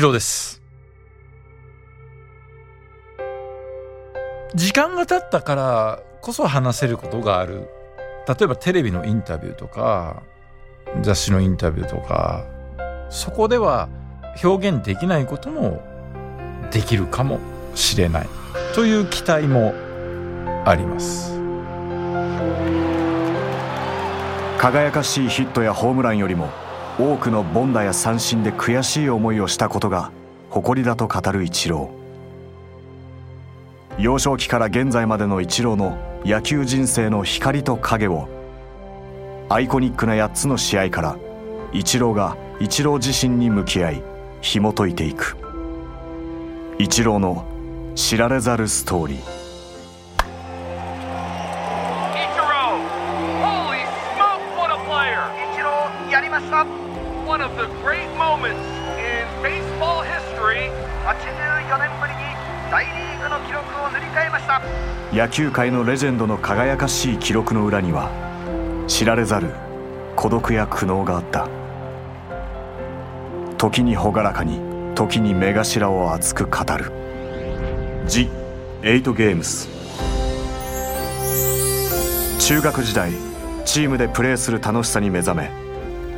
一郎です。時間が経ったからこそ話せることがある。例えばテレビのインタビューとか雑誌のインタビューとかそこでは表現できないこともできるかもしれない。という期待もあります。輝かしいヒットやホームランよりも多くの凡打や三振で悔しい思いをしたことが誇りだと語るイチロー。幼少期から現在までのイチローの野球人生の光と影をアイコニックな8つの試合からイチローがイチロー自身に向き合い紐解いていく。イチローの知られざるストーリーやりました One of the great moments in baseball history. 84年ぶりに大リーグの記録を塗り替えました。野球界のレジェンドの輝かしい記録の裏には知られざる孤独や苦悩があった。時に朗らかに時に目頭を熱く語る「ジ・エイト・ゲームス」中学時代チームでプレーする楽しさに目覚め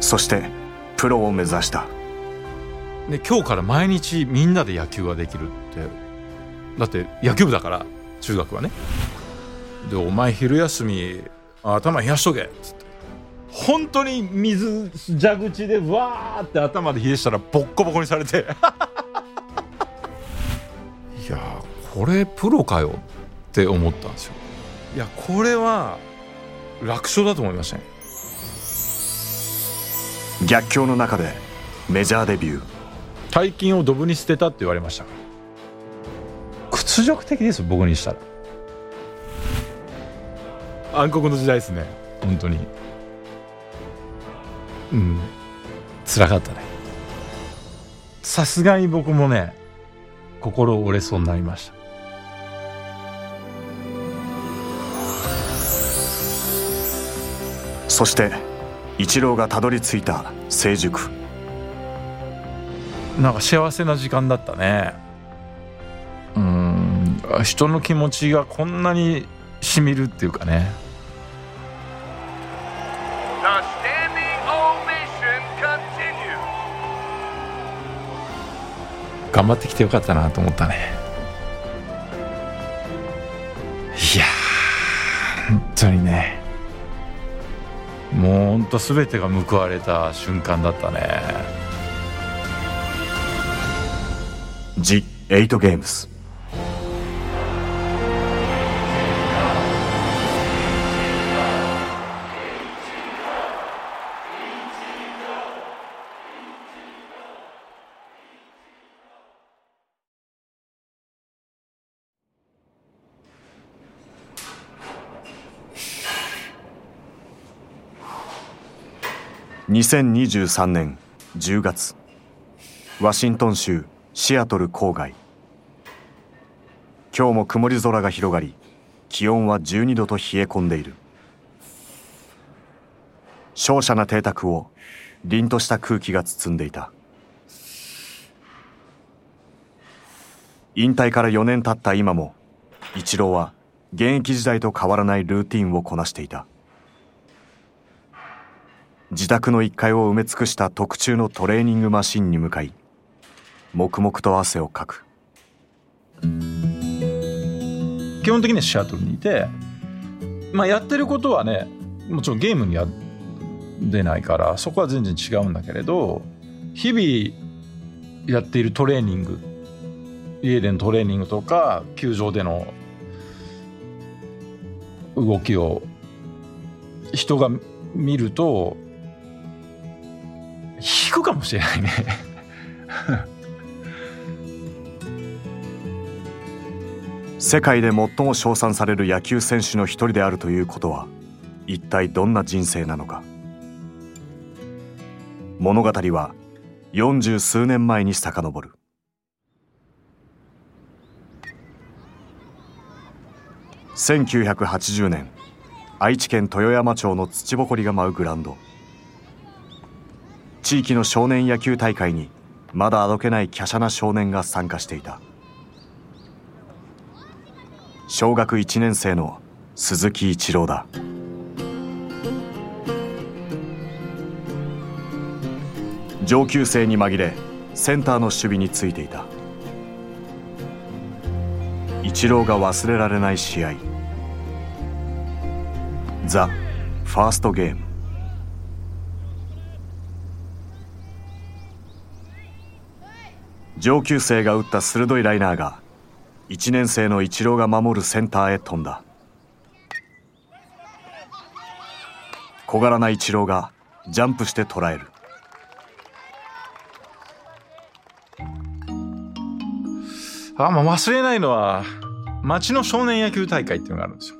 そしてプロを目指した。で今日から毎日みんなで野球ができるって。だって野球部だから中学はね。でお前昼休み頭冷やしとけっつって。本当に水蛇口でわーって頭で冷やしたらボッコボコにされて。いやこれプロかよって思ったんですよ。いやこれは楽勝だと思いましたね。逆境の中でメジャーデビュー。大金をドブに捨てたって言われました。屈辱的です僕にしたら。暗黒の時代ですね。本当に。うん。辛かったね。さすがに僕もね心折れそうになりました。そしてイチローがたどり着いた成熟。なんか幸せな時間だったね。うん。人の気持ちがこんなにしみるっていうかね.頑張ってきてよかったなと思ったね。いやー本当にねもうほんと全てが報われた瞬間だったね「ジ・エイト・ゲームス」2023年10月ワシントン州シアトル郊外。今日も曇り空が広がり気温は12度と冷え込んでいる。瀟洒な邸宅を凛とした空気が包んでいた。引退から4年経った今もイチローは現役時代と変わらないルーティンをこなしていた。自宅の1階を埋め尽くした特注のトレーニングマシンに向かい黙々と汗をかく。基本的にシアトルにいてまあやってることはねもちろんゲームには出ないからそこは全然違うんだけれど日々やっているトレーニング家でのトレーニングとか球場での動きを人が見ると引くかもしれないね。世界で最も称賛される野球選手の一人であるということは一体どんな人生なのか？物語は40数年前に遡る。1980年愛知県豊山町の土ぼこりが舞うグラウンド。地域の少年野球大会にまだあどけない華奢な少年が参加していた。小学1年生の鈴木一郎だ。上級生に紛れセンターの守備についていた。一郎が忘れられない試合。ザ・ファーストゲーム。上級生が打った鋭いライナーが1年生の一郎が守るセンターへ飛んだ。小柄な一郎がジャンプして捉える。あまあ忘れないのは町の少年野球大会っていうのがあるんですよ。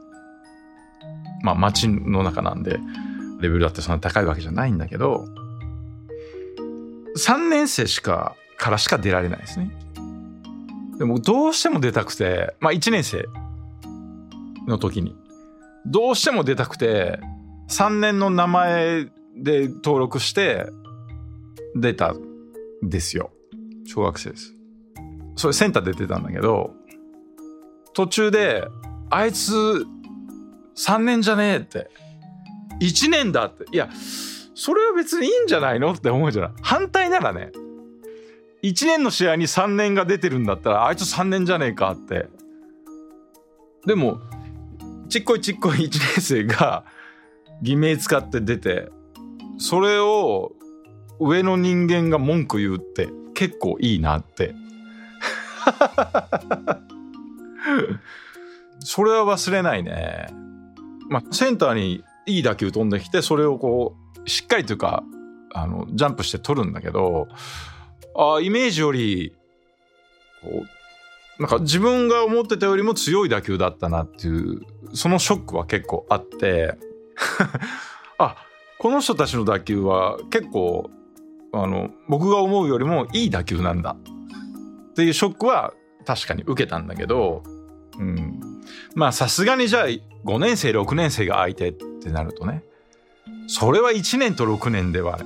まあ町の中なんでレベルだってそんな高いわけじゃないんだけど3年生しかからしか出られないですね。でもどうしても出たくてまあ1年生の時に。どうしても出たくて3年の名前で登録して出たんですよ。小学生です。それセンター出てたんだけど途中であいつ3年じゃねえって。1年だって。いやそれは別にいいんじゃないのって思うじゃない。反対ならね1年の試合に3年が出てるんだったらあいつ3年じゃねえかってでもちっこいちっこい1年生が偽名使って出てそれを上の人間が文句言うって結構いいなって それは忘れないね。まあ、センターにいい打球飛んできて、それをこう、しっかりというか、あの、ジャンプして取るんだけど、あイメージより、こう、なんか自分が思ってたよりも強い打球だったなっていう、そのショックは結構あって、あ、この人たちの打球は結構、あの、僕が思うよりもいい打球なんだ。っていうショックは確かに受けたんだけど、うん、まあさすがにじゃあ5年生6年生が相手ってなるとねそれは1年と6年では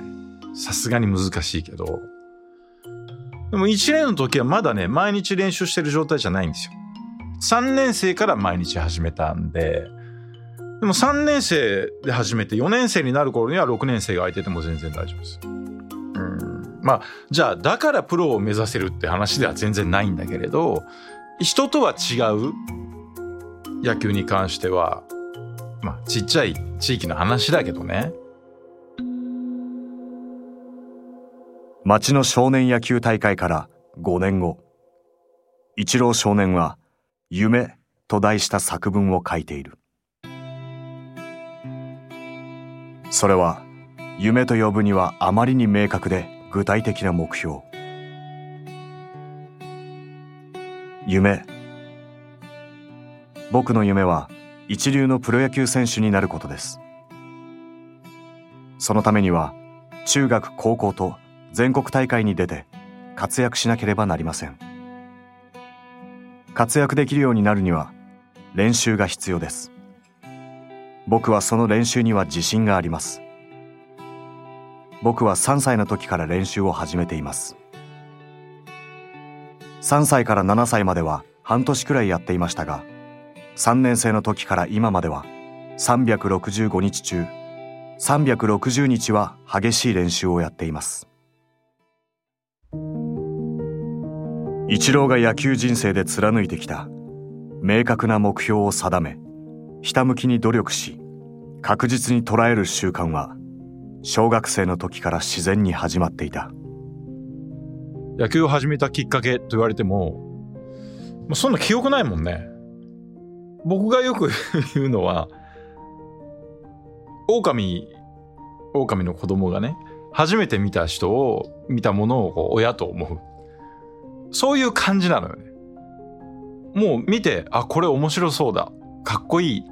さすがに難しいけどでも1年の時はまだね毎日練習してる状態じゃないんですよ。3年生から毎日始めたんで。でも3年生で始めて4年生になる頃には6年生が相手でも全然大丈夫です。うん。まあじゃあだからプロを目指せるって話では全然ないんだけれど人とは違う野球に関してはまあちっちゃい地域の話だけどね。町の少年野球大会から5年後。一郎少年は「夢」と題した作文を書いている。それは夢と呼ぶにはあまりに明確で具体的な目標。夢。僕の夢は一流のプロ野球選手になることです。そのためには中学高校と全国大会に出て活躍しなければなりません。活躍できるようになるには練習が必要です。僕はその練習には自信があります。僕は3歳の時から練習を始めています。3歳から7歳までは半年くらいやっていましたが3年生の時から今までは365日中360日は激しい練習をやっています。一郎が野球人生で貫いてきた。明確な目標を定めひたむきに努力し確実に捉える習慣は小学生の時から自然に始まっていた。野球を始めたきっかけと言われても、まあ、そんな記憶ないもんね。僕がよく言うのは狼狼の子供がね初めて見た人を見たものを親と思う。そういう感じなのよね。もう見てあこれ面白そうだ。かっこいい。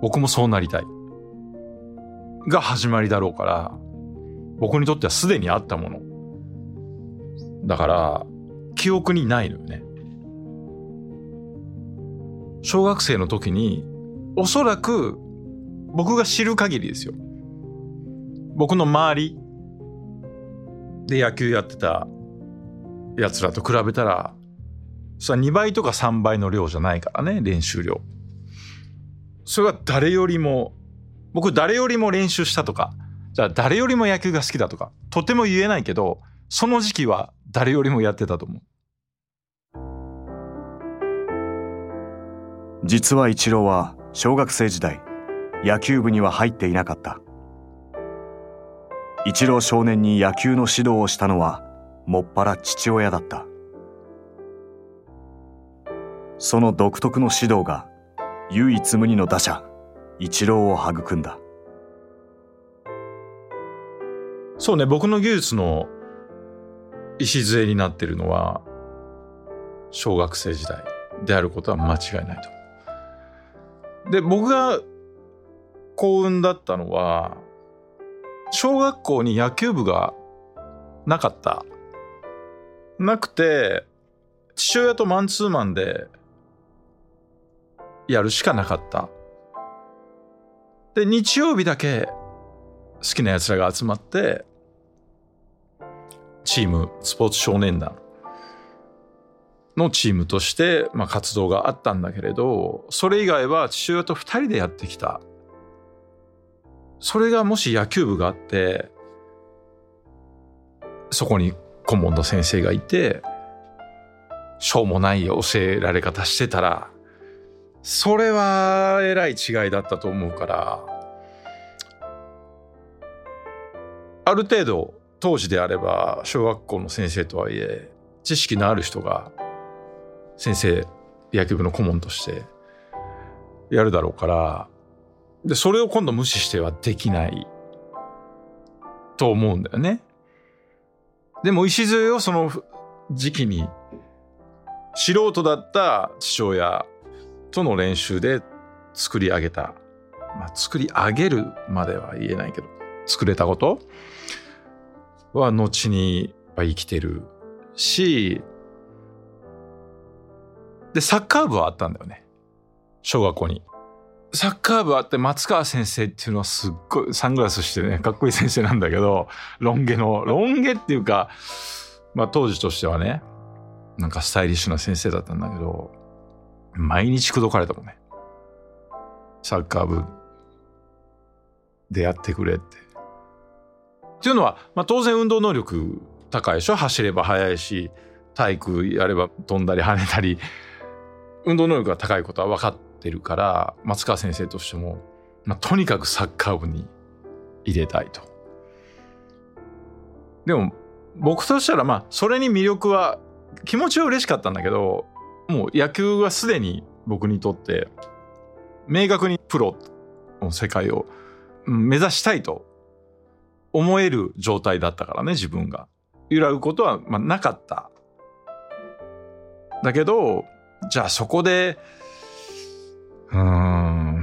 僕もそうなりたい。が始まりだろうから僕にとってはすでにあったもの。だから記憶にないのよね。小学生の時におそらく僕が知る限りですよ。僕の周りで野球やってたやつらと比べたらそれは2倍とか3倍の量じゃないからね練習量。それは誰よりも僕誰よりも練習したとかじゃあ誰よりも野球が好きだとかとても言えないけどその時期は誰よりもやってたと思う。実はイチローは小学生時代野球部には入っていなかった。イチロー少年に野球の指導をしたのはもっぱら父親だったその独特の指導が唯一無二の打者イチローを育んだそうね僕の技術の礎になってるのは小学生時代であることは間違いないと。で僕が幸運だったのは小学校に野球部がなかった。なくて父親とマンツーマンでやるしかなかった。で日曜日だけ好きな奴らが集まってチームスポーツ少年団のチームとして、まあ、活動があったんだけれどそれ以外は父親と2人でやってきたそれがもし野球部があってそこに顧問の先生がいてしょうもない教えられ方してたらそれはえらい違いだったと思うからある程度当時であれば小学校の先生とはいえ知識のある人が先生野球部の顧問としてやるだろうからでそれを今度無視してはできないと思うんだよね。でも礎をその時期に素人だった父親との練習で作り上げた、まあ、作り上げるまでは言えないけど。作れたこと？は後に生きてるし。でサッカー部はあったんだよね。小学校に。サッカー部あって松川先生っていうのはすっごいサングラスしてねかっこいい先生なんだけどロン毛のロン毛っていうかまあ当時としてはねなんかスタイリッシュな先生だったんだけど毎日口説かれたもんね。サッカー部でやってくれって。っていうのは、まあ、当然運動能力高いでしょ？走れば速いし体育やれば飛んだり跳ねたり。運動能力が高いことは分かっててるから松川先生としても、まあ、とにかくサッカー部に入れたいと。でも僕としたらまあそれに魅力は気持ちは嬉しかったんだけどもう野球はすでに僕にとって明確にプロの世界を目指したいと思える状態だったからね自分が。揺らぐことはまあなかった。だけどじゃあそこでうん。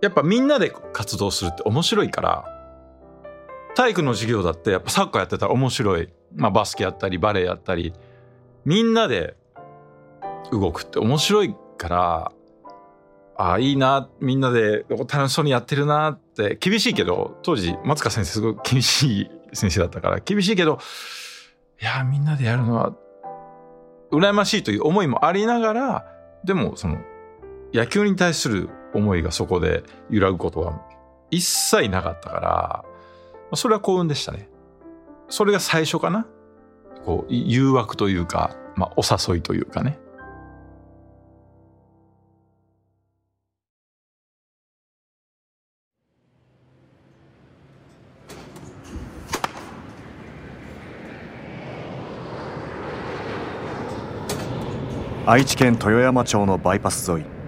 やっぱみんなで活動するって面白いから体育の授業だってやっぱサッカーやってたら面白い、まあ、バスケやったりバレエやったりみんなで動くって面白いからああいいなみんなで楽しそうにやってるなって厳しいけど当時松川先生すごい厳しい先生だったから厳しいけどいやみんなでやるのは羨ましいという思いもありながらでもその野球に対する思いがそこで揺らぐことは一切なかったからそれは幸運でしたね。それが最初かなこう誘惑というか、まあ、お誘いというかね。愛知県豊山町のバイパス沿い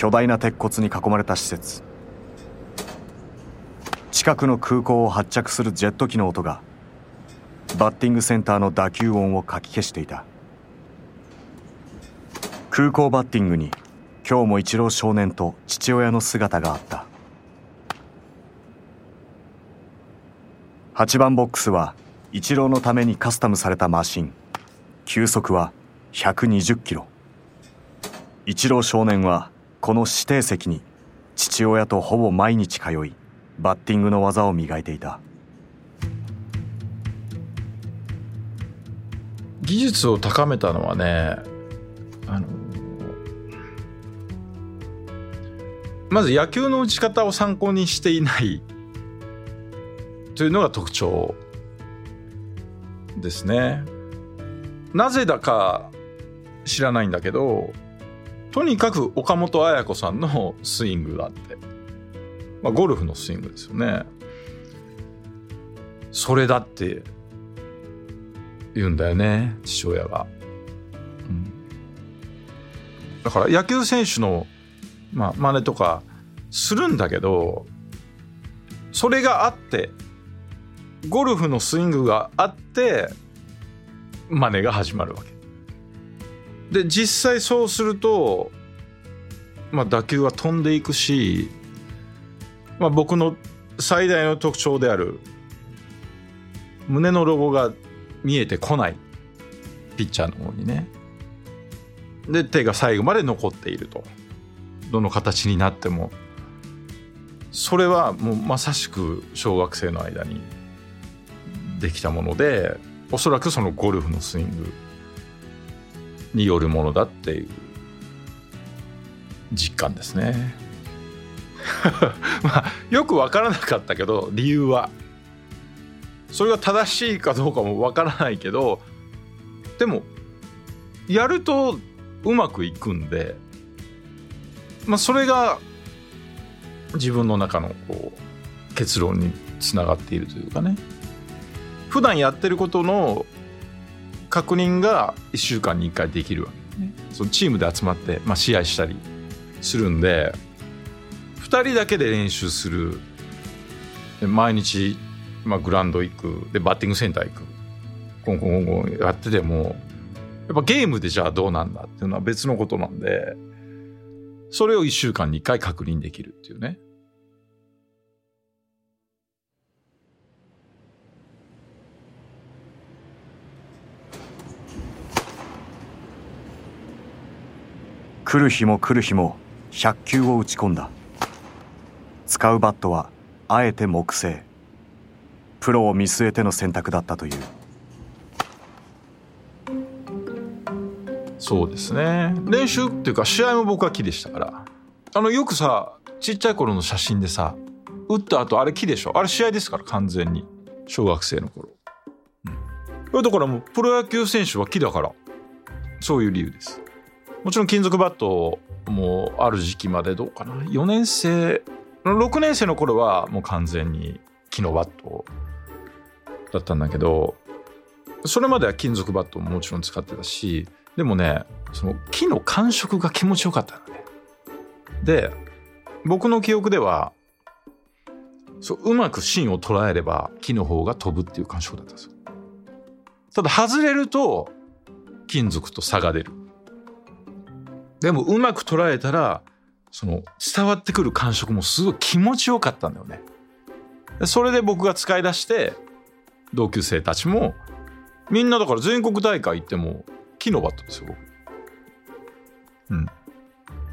巨大な鉄骨に囲まれた施設。近くの空港を発着するジェット機の音がバッティングセンターの打球音をかき消していた。空港バッティングに今日もイチロー少年と父親の姿があった。8番ボックスはイチローのためにカスタムされたマシン。球速は120キロ。イチロー少年はこの指定席に父親とほぼ毎日通いバッティングの技を磨いていた技術を高めたのはねあのまず野球の打ち方を参考にしていないというのが特徴ですね。なぜだか知らないんだけどとにかく岡本綾子さんのスイングがあって、まあ、ゴルフのスイングですよね。それだって言うんだよね父親が、うん、だから野球選手のまあ真似とかするんだけどそれがあってゴルフのスイングがあって真似が始まるわけ。で実際そうすると、まあ、打球は飛んでいくし、まあ、僕の最大の特徴である胸のロゴが見えてこないピッチャーの方にね。で手が最後まで残っているとどの形になっても。それはもうまさしく小学生の間にできたものでおそらくそのゴルフのスイングによるものだっていう実感ですね。まあよく分からなかったけど理由は。それが正しいかどうかも分からないけどでもやるとうまくいくんでまあそれが自分の中のこう結論につながっているというかね。普段やってることの確認が1週間に1回できるわけ。ねそのチームで集まって、まあ、試合したりするんで2人だけで練習する。毎日まあ、グラウンド行く。でバッティングセンター行く。コンコンコンコンやっててもやっぱゲームでじゃあどうなんだっていうのは別のことなんでそれを1週間に1回確認できるっていうね。来る日も来る日も100球を打ち込んだ。使うバットはあえて木製。プロを見据えての選択だったという。そうですね。練習っていうか試合も僕は木でしたから。あのよくさちっちゃい頃の写真でさ打った後あれ木でしょ？あれ試合ですから完全に。小学生の頃、うん、だからもうプロ野球選手は木だから。そういう理由ですもちろん金属バットもある時期までどうかな。4年生6年生の頃はもう完全に木のバットだったんだけどそれまでは金属バットももちろん使ってたしでもねその木の感触が気持ちよかったのね。で僕の記憶ではそううまく芯を捉えれば木の方が飛ぶっていう感触だったんですよ。ただ外れると金属と差が出る。でもうまく捉えたらその伝わってくる感触もすごい気持ちよかったんだよね。それで僕が使い出して同級生たちもみんなだから全国大会行っても木のバットですよ僕。うん。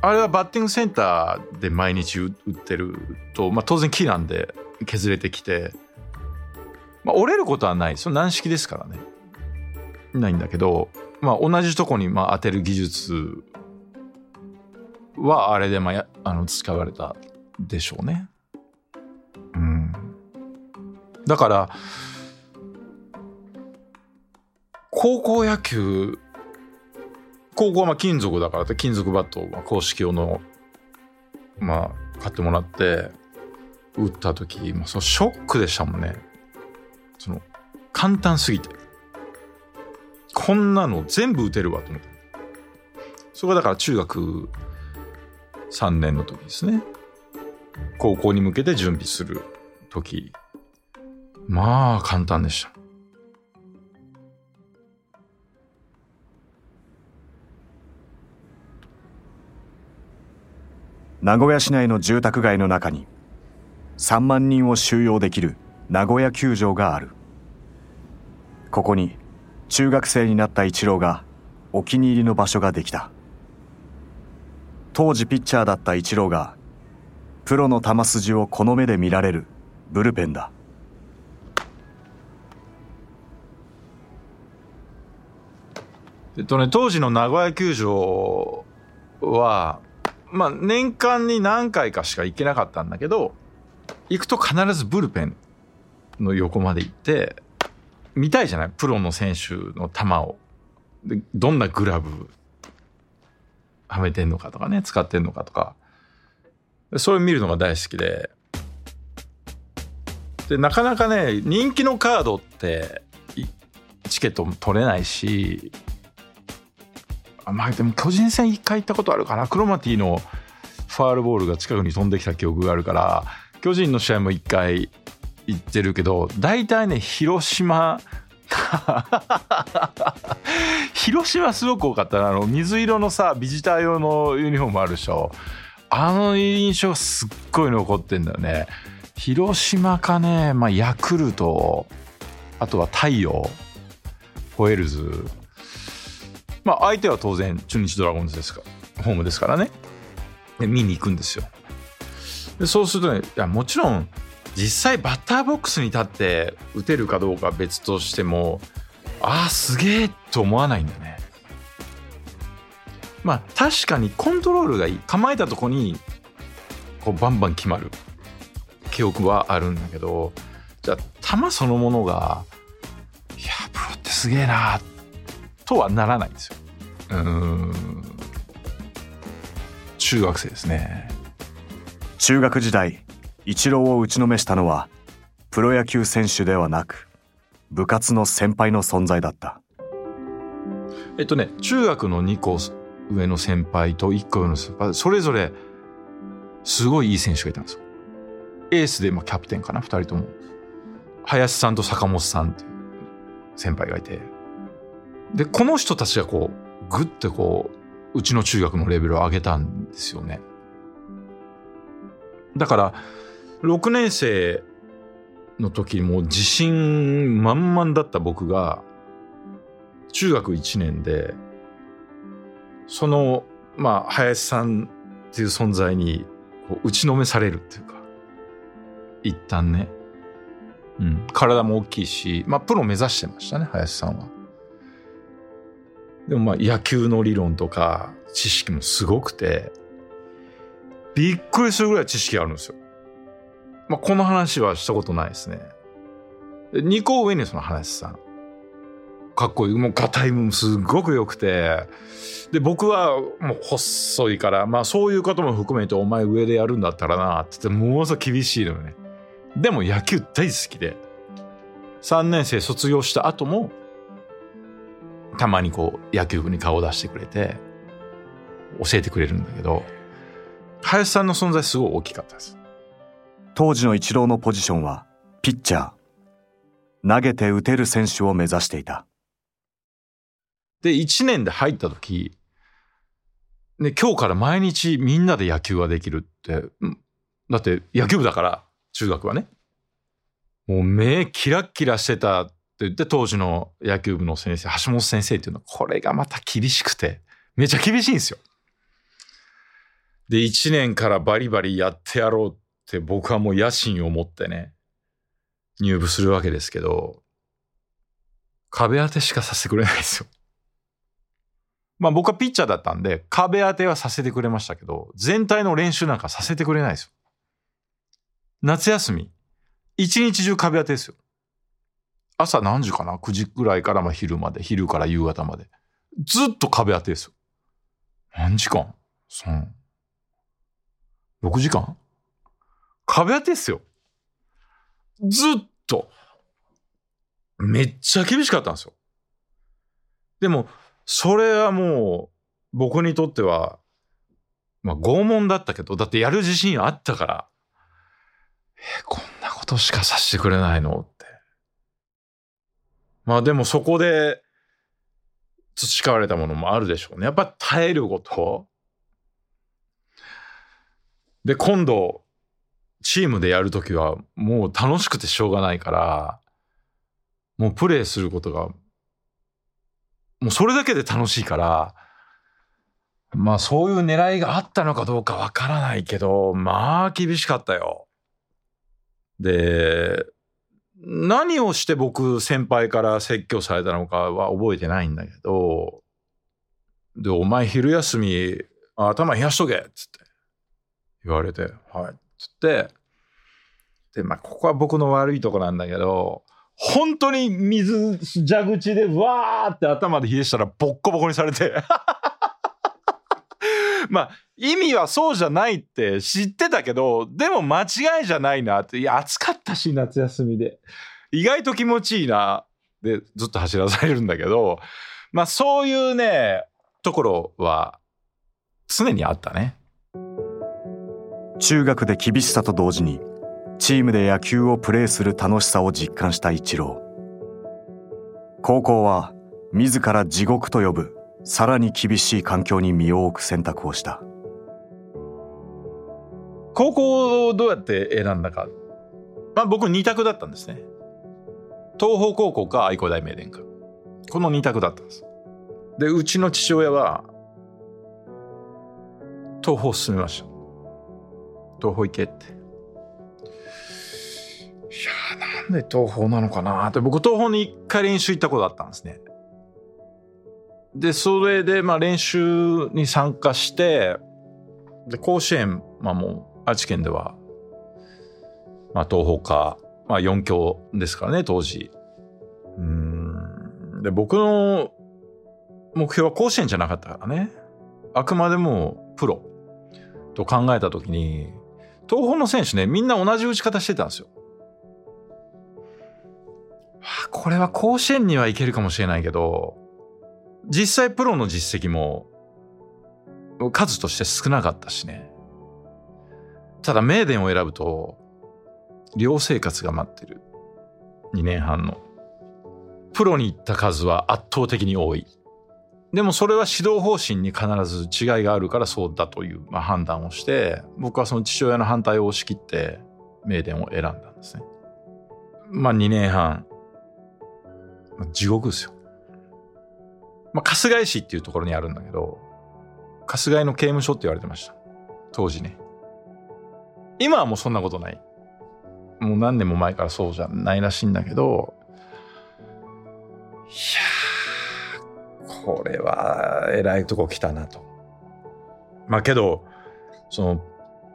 あれはバッティングセンターで毎日打ってると、まあ、当然木なんで削れてきて、まあ、折れることはないその軟式ですからね。ないんだけど、まあ、同じとこにまあ当てる技術はあれでまああの使われたでしょうね。うん、だから高校野球高校はまあ金属だからって金属バットを公式用のまあ買ってもらって打った時、まあ、そのショックでしたもんね。その簡単すぎて。こんなの全部打てるわと思って。それがだから中学3年の時ですね。高校に向けて準備する時。まあ簡単でした。名古屋市内の住宅街の中に3万人を収容できる名古屋球場がある。ここに中学生になったイチローがお気に入りの場所ができた。当時ピッチャーだったイチローがプロの球筋をこの目で見られるブルペンだえっとね、当時の名古屋球場は、まあ年間に何回かしか行けなかったんだけど、行くと必ずブルペンの横まで行って、見たいじゃない？プロの選手の球を。でどんなグラブはめてんのかとかね、使ってんのかとか。それを見るのが大好きで。で、なかなかね、人気のカードって、チケットも取れないし、あまあでも巨人戦一回行ったことあるかな。クロマティのファールボールが近くに飛んできた記憶があるから、巨人の試合も一回行ってるけど、大体ね、広島、広島すごく多かったな。あの水色のさビジター用のユニフォームあるでしょ。あの印象すっごい残ってんだよね。広島かね、まあ、ヤクルトあとは太陽ホエールズ。まあ相手は当然中日ドラゴンズですかホームですからね。で見に行くんですよ。でそうするとねいやもちろん実際バッターボックスに立って打てるかどうか別としてもああすげえと思わないんだね。まあ確かにコントロールがいい。構えたとこにこうバンバン決まる。記憶はあるんだけどじゃあ球そのものがいやプロってすげえなとはならないんですよ。うん。中学生ですね。中学時代イチローを打ちのめしたのはプロ野球選手ではなく部活の先輩の存在だった。えっとね中学の2個上の先輩と1個上の先輩それぞれすごいいい選手がいたんですよ。エースでまあキャプテンかな2人とも。林さんと坂本さんっていう先輩がいて。でこの人たちがこうグッてこううちの中学のレベルを上げたんですよね。だから6年生の時もう自信満々だった僕が中学1年でそのまあ林さんっていう存在にこう打ちのめされるっていうか一旦ね、うん、体も大きいしまあプロ目指してましたね林さんは。でもまあ野球の理論とか知識もすごくてびっくりするぐらい知識あるんですよ。まあこの話はしたことないですね。で2個上にその林さん。かっこいい。もう、ガタイもすっごく良くて。で、僕はもう細いから、まあそういうことも含めて、お前上でやるんだったらな、って言って、ものすごい厳しいのよね。でも野球大好きで、3年生卒業した後も、たまにこう、野球部に顔を出してくれて、教えてくれるんだけど、林さんの存在すごい大きかったです。当時のイチローのポジションはピッチャー投げて打てる選手を目指していたで、1年で入った時、ね、今日から毎日みんなで野球ができるって、だって野球部だから、中学はね。もう目キラッキラしてたって言って、当時の野球部の先生、橋本先生っていうのは、これがまた厳しくて、めちゃ厳しいんですよ。で、1年からバリバリやってやろうってって僕はもう野心を持ってね、入部するわけですけど、壁当てしかさせてくれないですよ。まあ僕はピッチャーだったんで、壁当てはさせてくれましたけど、全体の練習なんかさせてくれないですよ。夏休み、一日中壁当てですよ。朝何時かな ?9 時ぐらいからまあ昼まで、昼から夕方まで。ずっと壁当てですよ。何時間 ?3、6時間？壁当てですよ。ずっと。めっちゃ厳しかったんですよ。でも、それはもう、僕にとっては、まあ拷問だったけど、だってやる自信あったから、え、こんなことしかさせてくれないのって。まあでもそこで培われたものもあるでしょうね。やっぱ耐えること。で、今度、チームでやるときはもう楽しくてしょうがないから、もうプレーすることが、もうそれだけで楽しいから、まあそういう狙いがあったのかどうかわからないけど、まあ厳しかったよ。で、何をして僕先輩から説教されたのかは覚えてないんだけど、で、お前昼休み、頭冷やしとけっつって言われて、はい。つって、で、まあ、ここは僕の悪いとこなんだけど、本当に水、蛇口でわーって頭で冷えしたらボッコボコにされて まあ、意味はそうじゃないって知ってたけど、でも間違いじゃないなって。いや、暑かったし、夏休みで。意外と気持ちいいな。で、ずっと走らされるんだけど、まあそういうね、ところは常にあったね。中学で厳しさと同時にチームで野球をプレーする楽しさを実感したイチロー。高校は自ら地獄と呼ぶさらに厳しい環境に身を置く選択をした。高校をどうやって選んだか、まあ、僕2択だったんですね。東邦高校か愛工大名電か。この2択だったんです。でうちの父親は東邦進めました。東邦行けって。いやなんで東邦なのかなって僕東邦に一回練習行ったことあったんですね。でそれでまあ練習に参加してで甲子園まあもう愛知県ではまあ東邦かまあ4強ですからね当時。うん。で僕の目標は甲子園じゃなかったからね。あくまでもプロと考えた時に東邦の選手ねみんな同じ打ち方してたんですよ。これは甲子園にはいけるかもしれないけど実際プロの実績も数として少なかったしね。ただ名電を選ぶと寮生活が待ってる2年半のプロに行った数は圧倒的に多いでもそれは指導方針に必ず違いがあるからそうだという、判断をして僕はその父親の反対を押し切って名電を選んだんですねまあ2年半地獄ですよまあ、春日井市っていうところにあるんだけど、春日井の刑務所って言われてました。当時ね。今はもうそんなことない。もう何年も前からそうじゃないらしいんだけど、いやこれは偉いとこ来たなと。まあけど、その、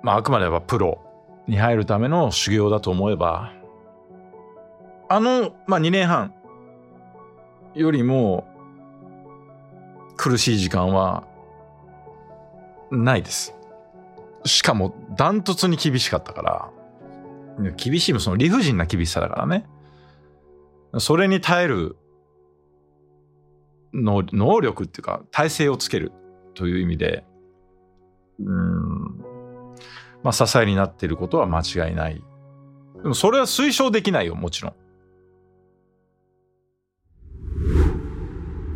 まああくまではプロに入るための修行だと思えば、あの、まあ2年半よりも、苦しい時間はないです。しかもダントツに厳しかったから、厳しいもその理不尽な厳しさだからね。それに耐えるの能力っていうか体制をつけるという意味で、うん、まあ支えになっていることは間違いない。でもそれは推奨できないよ、もちろん。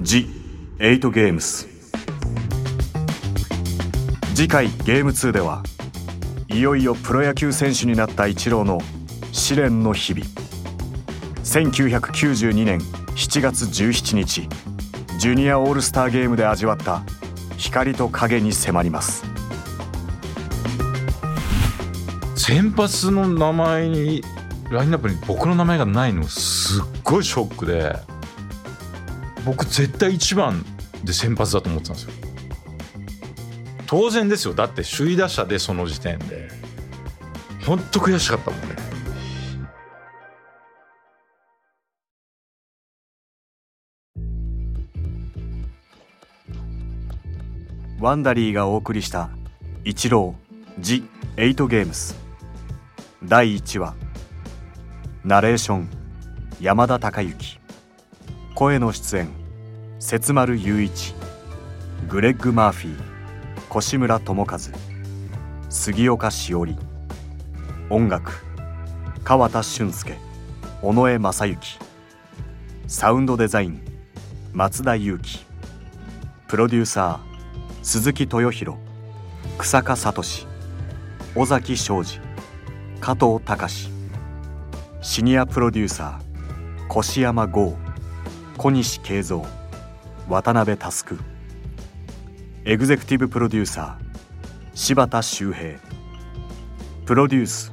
8ゲームス。次回ゲーム2ではいよいよプロ野球選手になったイチローの試練の日々。1992年7月17日ジュニアオールスターゲームで味わった光と影に迫ります。先発の名前にラインナップに僕の名前がないのすっごいショックで。僕絶対1番で先発だと思ってたんですよ。当然ですよ。だって首位打者でその時点で。ほんと悔しかったもんね。ワンダリーがお送りした「イチロー・ジ・エイト・ゲームス」第1話。ナレーション。山田孝之。声の出演。節丸雄一。グレッグ・マーフィー。越村智和。杉岡しおり音楽。川田俊介。尾上正幸サウンドデザイン。松田裕樹。プロデューサー。鈴木豊弘草加聡。尾崎昌司。加藤隆。シニアプロデューサー。越山剛小西慶三渡辺佑エグゼクティブプロデューサー柴田修平プロデュース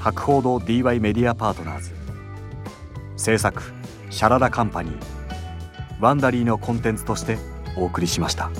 博報堂 DY メディアパートナーズ制作シャララカンパニーワンダリーのコンテンツとしてお送りしました。